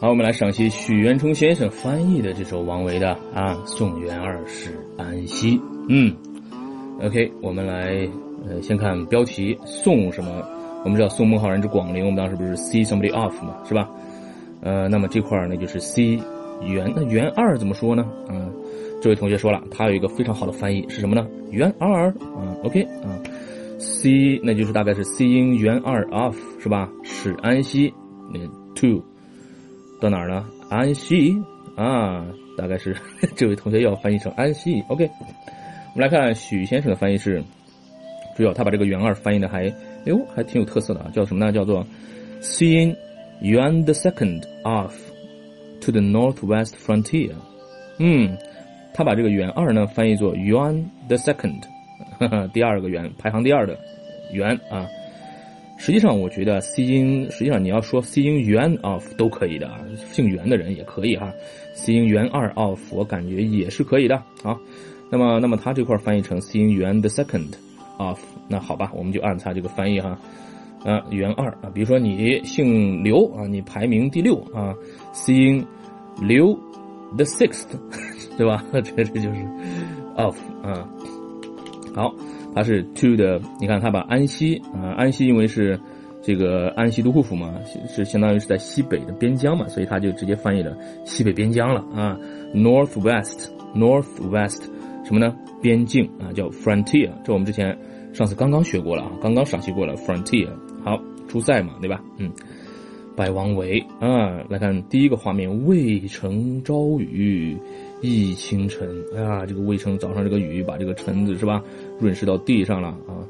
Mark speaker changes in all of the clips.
Speaker 1: 好，我们来赏析许渊冲先生翻译的这首王维的啊《送元二使安西》。嗯，OK，我们来呃先看标题，送什么？我们知道送孟浩然之广陵，我们当时不是 see somebody off 嘛，是吧？呃，那么这块儿呢就是 see 元，那元二怎么说呢？嗯，这位同学说了，他有一个非常好的翻译是什么呢？元二啊，OK 啊，see 那就是大概是 seeing 元二 off 是吧？使安西那 to。到哪儿呢？安息啊，大概是 这位同学要翻译成安息。OK，我们来看许先生的翻译是，主要他把这个元二翻译的还，哎呦，还挺有特色的啊，叫什么呢？叫做 Seeing Yuan the Second off to the northwest frontier。嗯，他把这个元二呢翻译作 Yuan the Second，第二个元，排行第二的元啊。实际上，我觉得 C 音，实际上你要说 C 音元 of 都可以的啊，姓袁的人也可以哈。C 音元二 of 我感觉也是可以的啊。那么，那么他这块翻译成 C 音元 the second of，那好吧，我们就按他这个翻译哈。啊，元二啊，比如说你姓刘啊，你排名第六啊，C 音刘 the sixth，对吧？这这就是 of 啊。好。它是 to 的，你看它把安西啊，安西因为是这个安西都护府嘛，是相当于是在西北的边疆嘛，所以它就直接翻译了西北边疆了啊，northwest，northwest 什么呢？边境啊，叫 frontier，这我们之前上次刚刚学过了啊，刚刚赏析过了 frontier。好，出塞嘛，对吧？嗯，拜王维啊，来看第一个画面，渭城朝雨。浥轻尘啊，这个渭城早上这个雨把这个尘子是吧润湿到地上了啊。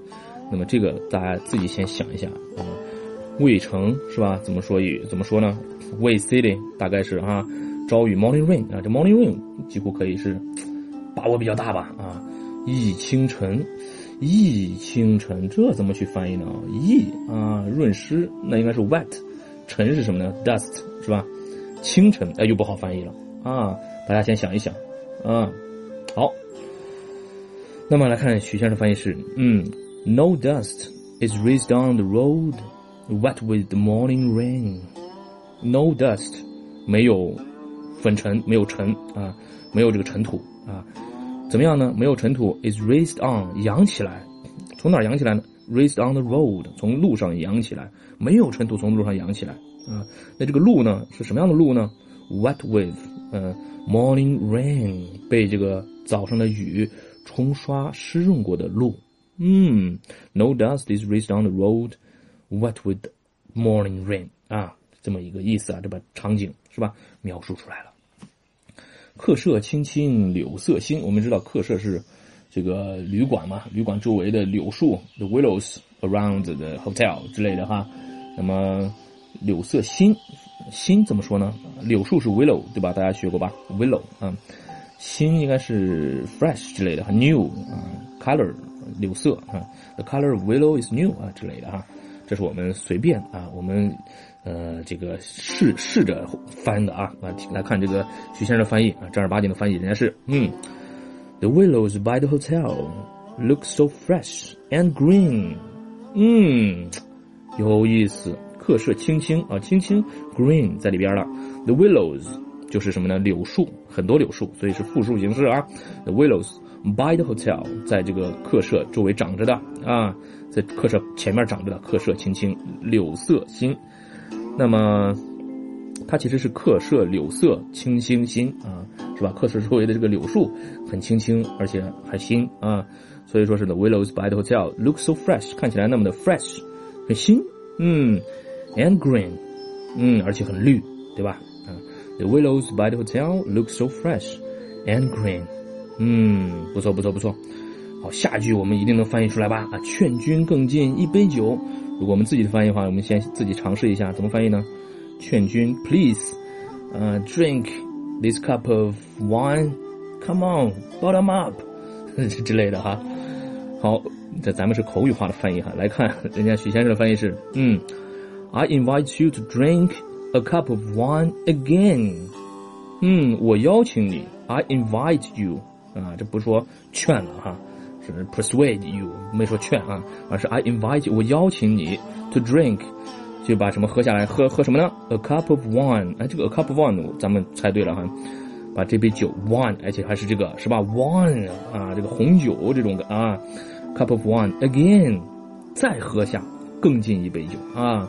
Speaker 1: 那么这个大家自己先想一下啊，渭城是吧？怎么说雨？怎么说呢？渭 city 大概是啊，朝雨 morning rain 啊，这 morning rain 几乎可以是把握比较大吧啊。忆轻尘，忆轻尘，这怎么去翻译呢？忆啊，润湿那应该是 wet，晨是什么呢？dust 是吧？清晨哎，又不好翻译了啊。大家先想一想，啊，好。那么来看许先生翻译是，嗯，No dust is raised on the road, wet with the morning rain. No dust，没有粉尘，没有尘啊，没有这个尘土啊。怎么样呢？没有尘土 is raised on，扬起来，从哪扬起来呢？Raised on the road，从路上扬起来，没有尘土从路上扬起来啊。那这个路呢，是什么样的路呢？Wet with，嗯。Morning rain 被这个早上的雨冲刷湿润过的路，嗯，No dust is raised on the road, wet with morning rain 啊，这么一个意思啊，这把场景是吧描述出来了。客舍青青柳色新，我们知道客舍是这个旅馆嘛，旅馆周围的柳树，the willows around the hotel 之类的哈，那么柳色新。新怎么说呢？柳树是 willow，对吧？大家学过吧？willow，嗯，新应该是 fresh 之类的，new 啊，color 柳色啊，the color of willow is new 啊之类的哈。这是我们随便啊，我们呃这个试试着翻的啊。来来看这个徐先生的翻译啊，正儿八经的翻译，人家是嗯，the willows by the hotel look so fresh and green，嗯，有意思。客舍青青啊，青青 green 在里边了。The willows 就是什么呢？柳树，很多柳树，所以是复数形式啊。The willows by the hotel 在这个客舍周围长着的啊，在客舍前面长着的。客舍青青，柳色新。那么它其实是客舍柳色青青新啊，是吧？客舍周围的这个柳树很青青，而且还新啊，所以说是 The willows by the hotel look so fresh，看起来那么的 fresh，很新，嗯。And green，嗯，而且很绿，对吧？啊，The willows by the hotel look so fresh and green，嗯，不错，不错，不错。好，下句我们一定能翻译出来吧？啊，劝君更尽一杯酒。如果我们自己的翻译的话，我们先自己尝试一下，怎么翻译呢？劝君，please，呃，drink this cup of wine，come on，bottom up，之类的哈。好，这咱们是口语化的翻译哈。来看人家许先生的翻译是，嗯。I invite you to drink a cup of wine again。嗯，我邀请你。I invite you 啊，这不是说劝了哈，是 persuade you，没说劝啊，而是 I invite you，我邀请你 to drink， 就把什么喝下来，喝喝什么呢？A cup of wine，哎，这个 a cup of wine 咱们猜对了哈，把这杯酒 wine，而且还是这个是吧？wine 啊，这个红酒这种的啊，cup of wine again，再喝下更进一杯酒啊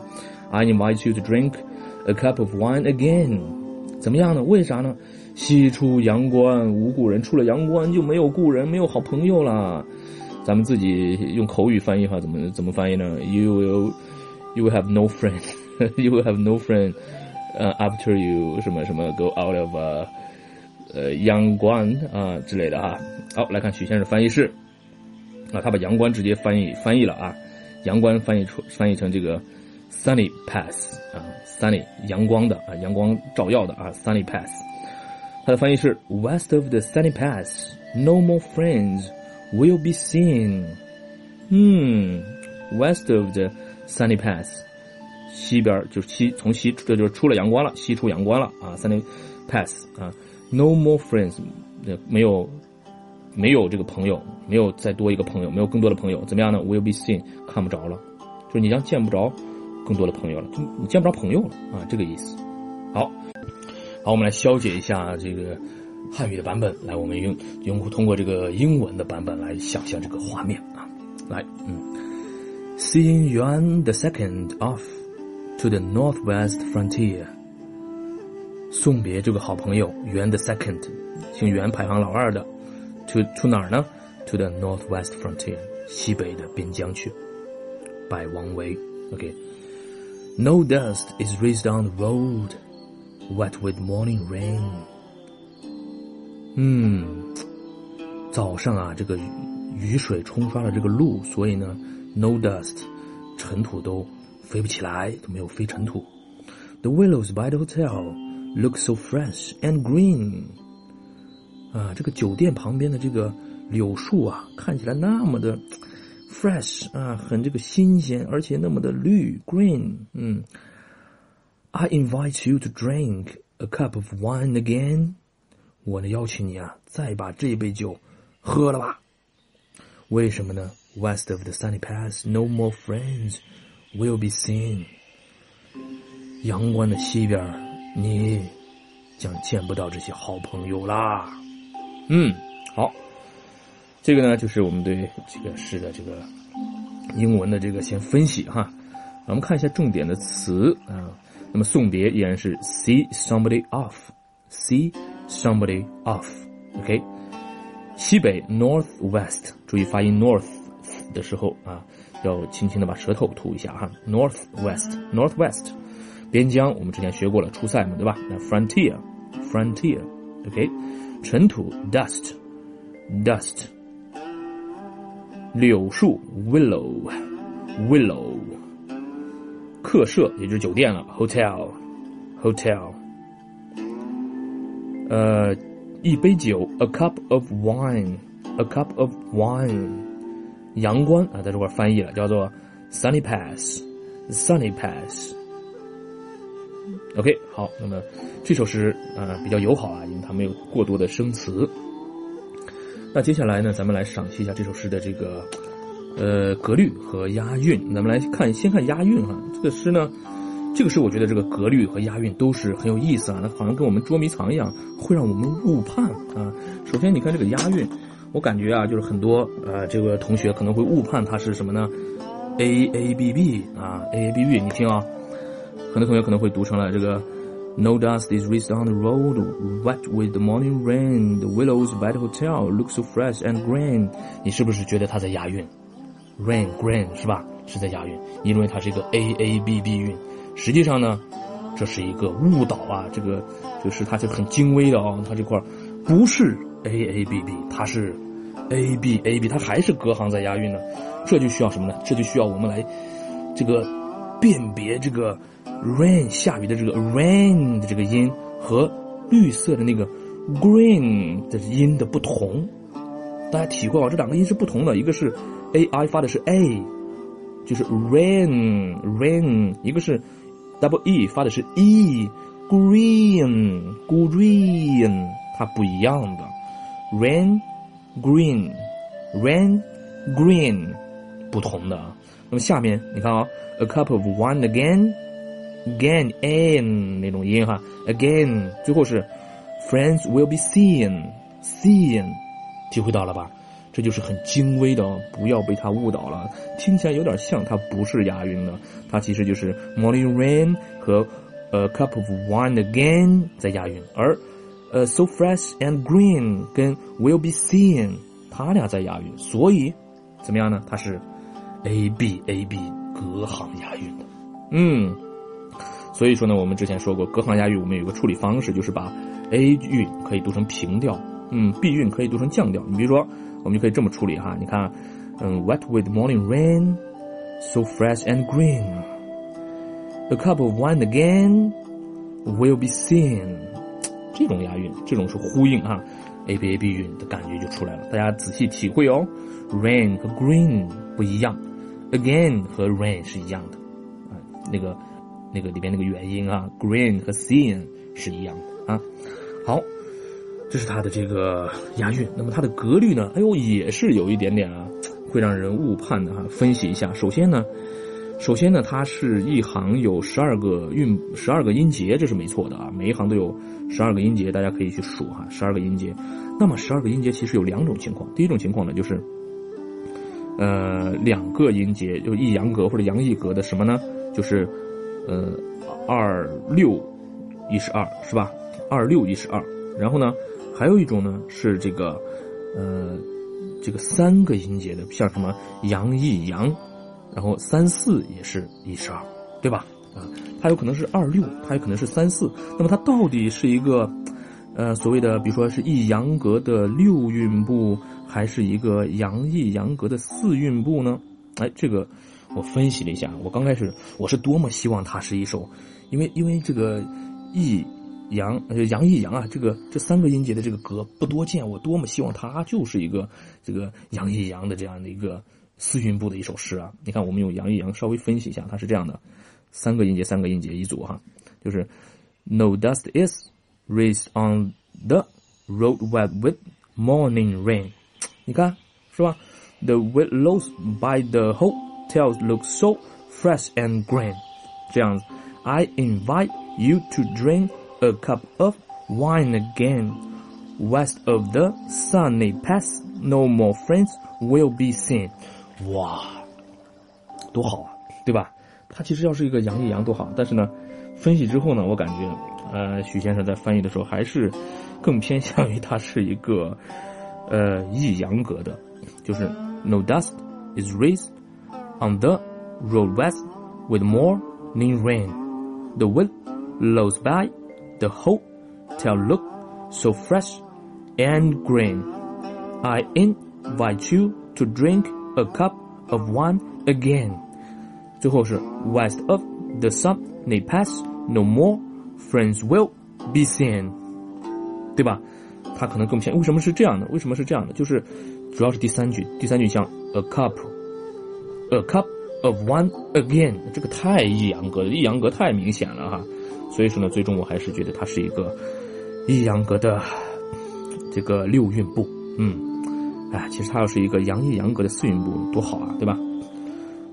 Speaker 1: ，I invite you to drink a cup of wine again，怎么样呢？为啥呢？西出阳关无故人，出了阳关就没有故人，没有好朋友了。咱们自己用口语翻译哈，怎么怎么翻译呢？You will you will have no friend, you will have no friend, 呃，after you 什么什么 go out of 呃阳关啊之类的哈。好，来看许先生翻译是啊，他把阳关直接翻译翻译了啊，阳关翻译出翻译成这个 sunny pass 啊，sunny 阳光的啊，阳光照耀的啊，sunny pass。它的翻译是 West of the Sunny Pass, no more friends will be seen。嗯，West of the Sunny Pass，西边就是西从西这就是出了阳光了，西出阳光了啊，Sunny Pass 啊，no more friends，没有没有这个朋友，没有再多一个朋友，没有更多的朋友，怎么样呢？Will be seen，看不着了，就是你将见不着更多的朋友了，就你见不着朋友了啊，这个意思。好。好，我们来消解一下这个汉语的版本。来，我们用用通过这个英文的版本来想象这个画面啊。来，嗯 ，Seeing Yuan the Second off to the northwest frontier，送别这个好朋友袁 the Second，姓袁排行老二的，to to 哪儿呢？To the northwest frontier，西北的边疆去。拜王维，OK，No dust is raised on the road。Wet with morning rain。嗯，早上啊，这个雨水冲刷了这个路，所以呢 ，no dust，尘土都飞不起来，都没有飞尘土。The willows by the hotel look so fresh and green。啊，这个酒店旁边的这个柳树啊，看起来那么的 fresh 啊，很这个新鲜，而且那么的绿 green。嗯。I invite you to drink a cup of wine again。我呢邀请你啊，再把这杯酒喝了吧。为什么呢？West of the sunny pass, no more friends will be seen。阳关的西边，你将见不到这些好朋友啦。嗯，好，这个呢就是我们对这个诗的这个英文的这个先分析哈。我们看一下重点的词啊。那么送别依然是 see somebody off，see somebody off，OK，西北 north west，注意发音 north 的时候啊，要轻轻的把舌头吐一下哈，north west north west，边疆我们之前学过了，出塞嘛对吧？那 frontier frontier，OK，尘土 dust dust，柳树 willow willow。客舍也就是酒店了，hotel，hotel。呃，一杯酒，a cup of wine，a cup of wine。阳关啊，在这块翻译了，叫做 sunny pass，sunny pass。OK，好，那么这首诗啊比较友好啊，因为它没有过多的生词。那接下来呢，咱们来赏析一下这首诗的这个。呃，格律和押韵，咱们来看，先看押韵哈。这个诗呢，这个诗我觉得这个格律和押韵都是很有意思啊，那好像跟我们捉迷藏一样，会让我们误判啊。首先你看这个押韵，我感觉啊，就是很多呃这个同学可能会误判它是什么呢？A A B B 啊，A A B B，你听啊，很多同学可能会读成了这个 No dust is raised on the road, wet with the morning rain. The willows by the hotel look so fresh and green. 你是不是觉得它在押韵？Rain, green 是吧？是在押韵。你认为它是一个 a a b b 韵，实际上呢，这是一个误导啊。这个就是它就很精微的啊，它这块不是 a a b b，它是 a b a b，它还是隔行在押韵呢。这就需要什么呢？这就需要我们来这个辨别这个 rain 下雨的这个 rain 的这个音和绿色的那个 green 的音的不同。大家体会啊，这两个音是不同的，一个是。a i 发的是 a，就是 rain rain，一个是 double e 发的是 e，green green，它不一样的，rain green rain green，不同的。那么下面你看啊，a cup of wine again，again and 那种音哈，again 最后是 friends will be seen seen，体会到了吧？这就是很精微的，不要被它误导了。听起来有点像，它不是押韵的，它其实就是 morning rain 和 a cup of wine again 在押韵，而呃 so fresh and green 跟 will be seen 它俩在押韵，所以怎么样呢？它是 a b a b 隔行押韵的，嗯。所以说呢，我们之前说过，隔行押韵我们有个处理方式，就是把 a 韵可以读成平调，嗯，b 韵可以读成降调。你比如说。我们就可以这么处理哈，你看，嗯，wet with morning rain, so fresh and green. A cup of wine again will be seen. 这种押韵，这种是呼应啊，a b a b 韵的感觉就出来了。大家仔细体会哦，rain 和 green 不一样，again 和 rain 是一样的，啊，那个那个里边那个元音啊，green 和 seen 是一样的啊。好。这是它的这个押韵，那么它的格律呢？哎呦，也是有一点点啊，会让人误判的哈。分析一下，首先呢，首先呢，它是一行有十二个韵，十二个音节，这是没错的啊。每一行都有十二个音节，大家可以去数哈，十二个音节。那么十二个音节其实有两种情况，第一种情况呢，就是呃两个音节，就抑扬格或者扬抑格的什么呢？就是呃二六一十二是吧？二六一十二，然后呢？还有一种呢，是这个，呃，这个三个音节的，像什么阳一阳，然后三四也是一十二，对吧？啊，它有可能是二六，它有可能是三四。那么它到底是一个，呃，所谓的，比如说是一阳格的六韵部，还是一个阳一阳格的四韵部呢？哎，这个我分析了一下，我刚开始我是多么希望它是一首，因为因为这个一。阳呃阳一阳啊，这个这三个音节的这个格不多见，我多么希望它就是一个这个阳一阳的这样的一个四韵部的一首诗啊！你看，我们用阳一阳稍微分析一下，它是这样的：三个音节，三个音节一组哈，就是 No dust is raised on the road wet with morning rain。你看是吧？The willows by the hotels look so fresh and green。这样子，I invite you to drink。a cup of wine again. West of the sunny pass, no more friends will be seen. 哇，多好啊，对吧？它其实要是一个阳一阳多好，但是呢，分析之后呢，我感觉，呃，许先生在翻译的时候还是更偏向于它是一个呃抑扬格的，就是 No dust is raised on the road west with morning rain. The wind blows by the hope, tell look so fresh and green. I invite you to drink a cup of wine again. 最后是 west of the sun they pass no more friends will be seen，对吧？它可能更偏。为什么是这样的？为什么是这样的？就是主要是第三句，第三句像 a cup，a cup of wine again，这个太抑扬格了，抑扬格太明显了哈。所以说呢，最终我还是觉得它是一个抑扬格的这个六韵部，嗯，哎，其实它要是一个阳抑扬格的四韵部多好啊，对吧？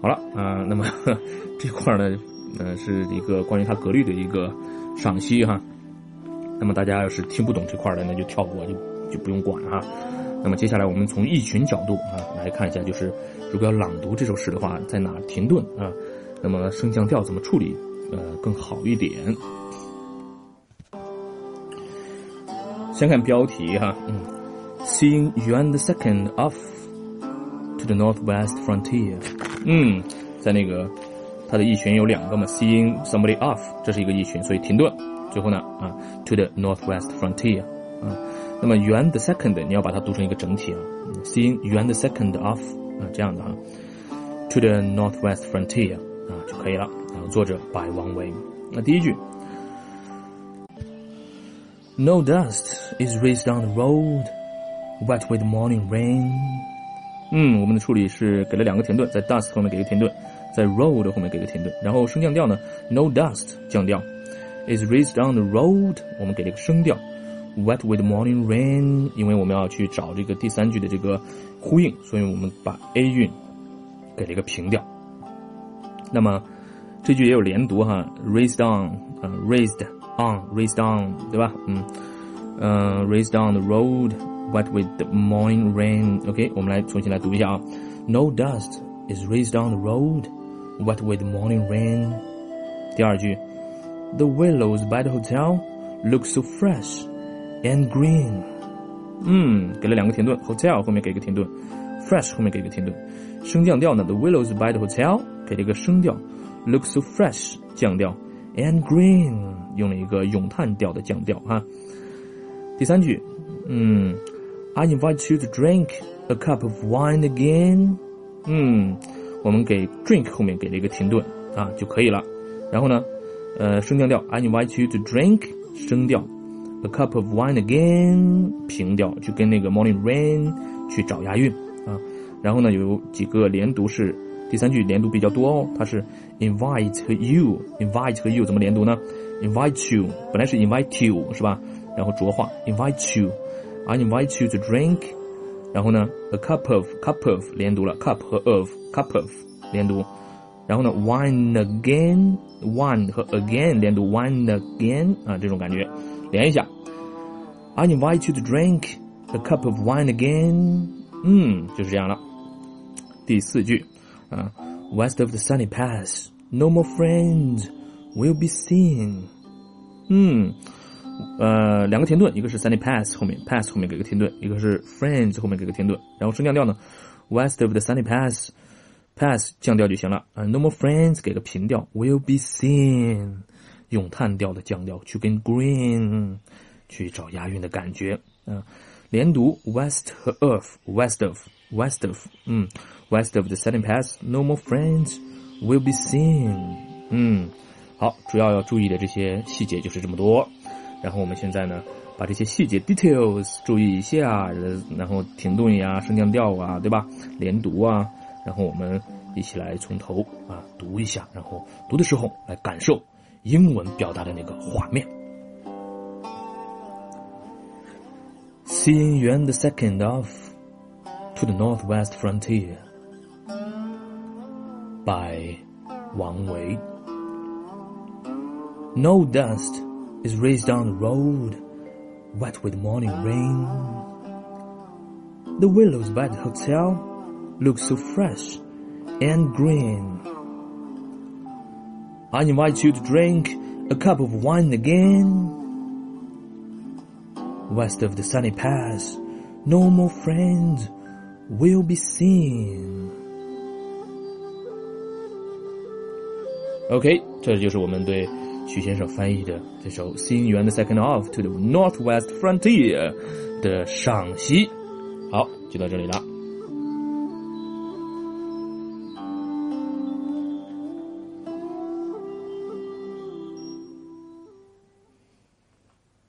Speaker 1: 好了啊，那么 这块呢，呃，是一个关于它格律的一个赏析哈。那么大家要是听不懂这块的，那就跳过，就就不用管哈。那么接下来我们从意群角度啊来看一下，就是如果要朗读这首诗的话，在哪停顿啊？那么升降调怎么处理？呃，更好一点。先看标题哈，嗯 ，Seeing Yuan the Second off to the northwest frontier，嗯，在那个它的意群有两个嘛，Seeing somebody off，这是一个意群，所以停顿。最后呢，啊，to the northwest frontier，啊，那么 Yuan the Second 你要把它读成一个整体啊，Seeing Yuan the Second off，啊，这样的哈，to the northwest frontier，啊就可以了。作者白王维。那第一句，No dust is raised on the road, wet with morning rain。嗯，我们的处理是给了两个停顿，在 dust 后面给个停顿，在 road 后面给个停顿，然后升降调呢，no dust 降调，is raised on the road，我们给了一个升调，wet with morning rain，因为我们要去找这个第三句的这个呼应，所以我们把 a 韵给了一个平调。那么这句也有连读哈，raised on，呃，raised on，raised on，对吧？嗯，呃，raised on the road road，wet with the morning rain。OK，我们来重新来读一下啊，No dust is raised on the road，wet with the morning rain。第二句，The willows by the hotel look so fresh and green。嗯，给了两个停顿，hotel 后面给个停顿，fresh 后面给个停顿。升降调呢，The willows by the hotel 给了一个升调，look so fresh 降调，and green 用了一个咏叹调的降调哈。第三句，嗯 ，I invite you to drink a cup of wine again。嗯，我们给 drink 后面给了一个停顿啊就可以了。然后呢，呃，升降调，I invite you to drink 升调，a cup of wine again 平调，就跟那个 morning rain 去找押韵啊。然后呢，有几个连读是第三句连读比较多哦，它是 invite 和 you，invite 和 you 怎么连读呢？invite you 本来是 invite you 是吧？然后浊化 invite you you，I invite you to drink。然后呢，a cup of cup of 连读了，cup 和 of cup of 连读。然后呢，wine again，wine 和 again 连读，wine again 啊，这种感觉，连一下。I invite you to drink a cup of wine again。嗯，就是这样了。第四句啊，West of the sunny pass，no more friends will be seen。嗯， 呃，两个停顿，一个是 sunny pass 后面 pass 后面给个停顿，一个是 friends 后面给个停顿。然后升降调呢，West of the sunny pass。pass 降调就行了啊，no more friends 给个平调，will be seen 咏叹调的降调，去跟 green 去找押韵的感觉啊，连读 west 和 of，west of，west of，嗯，west of the setting pass，no more friends will be seen，嗯，好，主要要注意的这些细节就是这么多，然后我们现在呢，把这些细节 details 注意一下，然后停顿呀、升降调啊，对吧？连读啊。然后我们一起来从头啊读一下，然后读的时候来感受英文表达的那个画面。Seeing Yuan the second of to the northwest frontier by Wang Wei. No dust is raised on the road, wet with morning rain. The willows by the hotel look so fresh and green. I invite you to drink a cup of wine again. West of the sunny pass, no more friends will be seen. OK，这就是我们对 徐先生翻译的这首《新源的 Second Off to the Northwest Frontier》的赏析。好，就到这里了。